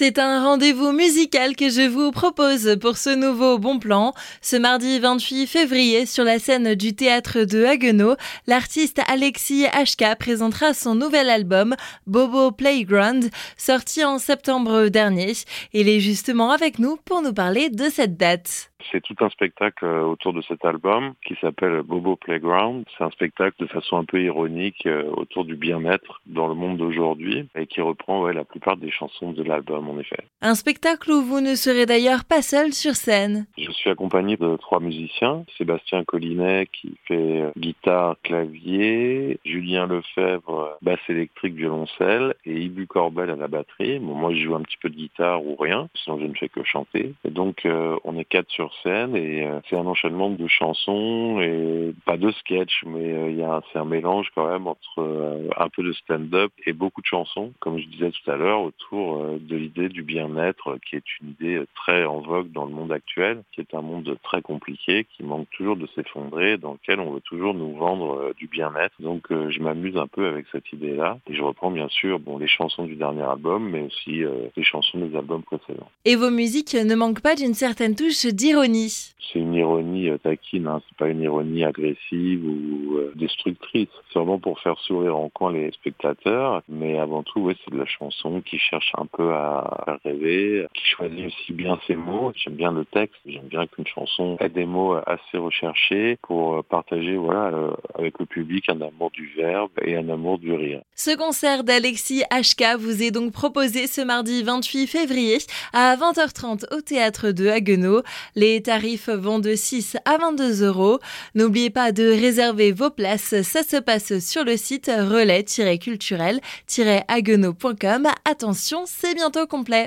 C'est un rendez-vous musical que je vous propose pour ce nouveau bon plan. Ce mardi 28 février, sur la scène du théâtre de Haguenau, l'artiste Alexis HK présentera son nouvel album Bobo Playground, sorti en septembre dernier. Il est justement avec nous pour nous parler de cette date. C'est tout un spectacle euh, autour de cet album qui s'appelle Bobo Playground. C'est un spectacle de façon un peu ironique euh, autour du bien-être dans le monde d'aujourd'hui et qui reprend ouais, la plupart des chansons de l'album en effet. Un spectacle où vous ne serez d'ailleurs pas seul sur scène. Je suis accompagné de trois musiciens. Sébastien Collinet qui fait euh, guitare, clavier, Julien Lefebvre, basse électrique, violoncelle et Ibu Corbel à la batterie. Bon, moi je joue un petit peu de guitare ou rien, sinon je ne fais que chanter. Et donc on est quatre sur scène et euh, c'est un enchaînement de chansons et pas de sketch, mais euh, il a c'est un mélange quand même entre euh, un peu de stand-up et beaucoup de chansons, comme je disais tout à l'heure, autour de l'idée du bien-être, qui est une idée très en vogue dans le monde actuel, qui est un monde très compliqué, qui manque toujours de s'effondrer, dans lequel on veut toujours nous vendre du bien-être. Donc je m'amuse un peu avec cette idée-là et je reprends bien sûr bon les chansons du dernier album, mais aussi les chansons des albums précédents. Et vos musiques ne manquent pas d'une certaine touche d'ironie c'est une ironie euh, taquine, hein. c'est pas une ironie agressive ou euh, destructrice. C'est vraiment pour faire sourire en coin les spectateurs, mais avant tout, c'est de la chanson qui cherche un peu à rêver, qui choisit aussi bien ses mots. J'aime bien le texte, j'aime bien qu'une chanson ait des mots assez recherchés pour euh, partager, voilà, avec le public un amour du verbe et un amour du rire. Ce concert d'Alexis HK vous est donc proposé ce mardi 28 février à 20h30 au théâtre de Haguenau. Les tarifs vont de 6 à 22 euros. N'oubliez pas de réserver vos places. Ça se passe sur le site relais-culturel-haguenau.com. Attention, c'est bientôt complet.